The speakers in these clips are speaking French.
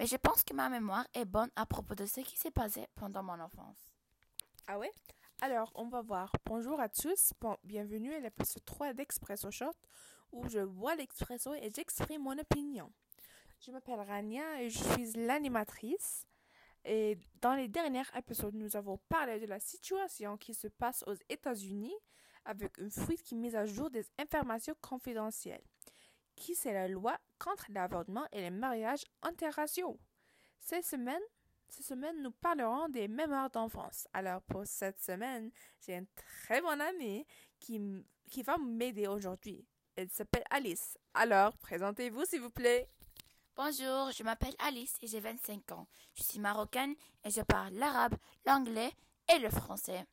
mais je pense que ma mémoire est bonne à propos de ce qui s'est passé pendant mon enfance. Ah ouais? Alors, on va voir. Bonjour à tous, bienvenue à l'épisode 3 d'Expresso Short, où je bois l'expresso et j'exprime mon opinion. Je m'appelle Rania et je suis l'animatrice. Et dans les derniers épisodes, nous avons parlé de la situation qui se passe aux États-Unis avec une fuite qui mise à jour des informations confidentielles. Qui c'est la loi contre l'avortement et les mariages interraciaux? Cette semaine, cette semaine, nous parlerons des mémoires d'enfance. Alors, pour cette semaine, j'ai une très bonne amie qui, qui va m'aider aujourd'hui. Elle s'appelle Alice. Alors, présentez-vous, s'il vous plaît. Bonjour, je m'appelle Alice et j'ai 25 ans. Je suis marocaine et je parle l'arabe, l'anglais et le français.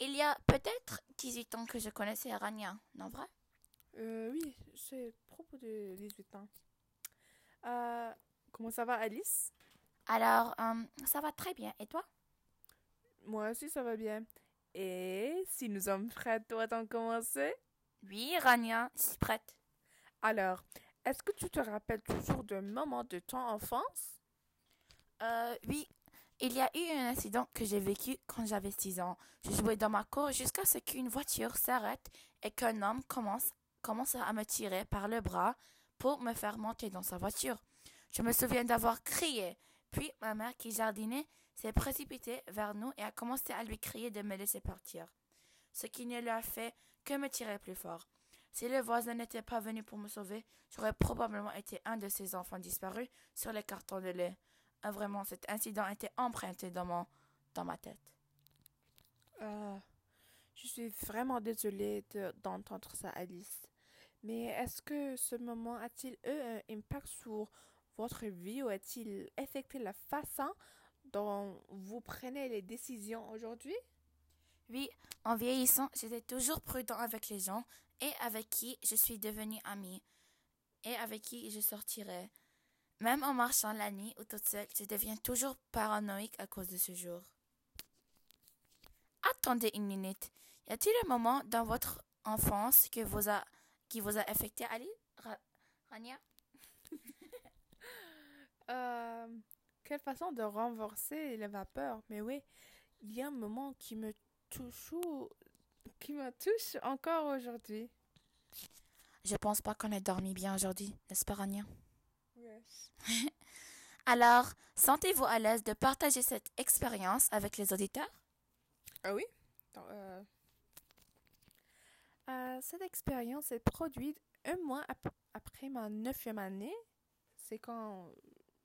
Il y a peut-être 18 ans que je connaissais Rania, non vrai? Euh, oui, c'est propos de 18 ans. Euh, comment ça va, Alice? Alors, euh, ça va très bien. Et toi? Moi aussi, ça va bien. Et si nous sommes prêts, toi, t'en commencer? Oui, Rania, je suis prête. Alors, est-ce que tu te rappelles toujours d'un moment de ton enfance? Euh, oui. Il y a eu un incident que j'ai vécu quand j'avais 6 ans. Je jouais dans ma cour jusqu'à ce qu'une voiture s'arrête et qu'un homme commence, commence à me tirer par le bras pour me faire monter dans sa voiture. Je me souviens d'avoir crié. Puis ma mère qui jardinait s'est précipitée vers nous et a commencé à lui crier de me laisser partir. Ce qui ne lui a fait que me tirer plus fort. Si le voisin n'était pas venu pour me sauver, j'aurais probablement été un de ces enfants disparus sur les cartons de lait. Ah, vraiment, cet incident était emprunté dans, ma tête. Euh, je suis vraiment désolée de- d'entendre ça, Alice. Mais est-ce que ce moment a-t-il eu un impact sur votre vie ou a-t-il affecté la façon dont vous prenez les décisions aujourd'hui? Oui, en vieillissant, j'étais toujours prudent avec les gens et avec qui je suis devenue amie et avec qui je sortirai. Même en marchant la nuit ou toute seule, je deviens toujours paranoïque à cause de ce jour. Attendez une minute. Y a-t-il un moment dans votre enfance que vous a, qui vous a affecté, Ali? Ra- Rania? Euh, quelle façon de renverser les vapeurs? Mais oui, il y a un moment qui me touche, qui me touche encore aujourd'hui. Je pense pas qu'on ait dormi bien aujourd'hui, n'est-ce pas, Rania? Yes. Alors, sentez-vous à l'aise de partager cette expérience avec les auditeurs? Ah oui? Euh, euh, cette expérience est produite un mois ap- après ma neuvième année. C'est quand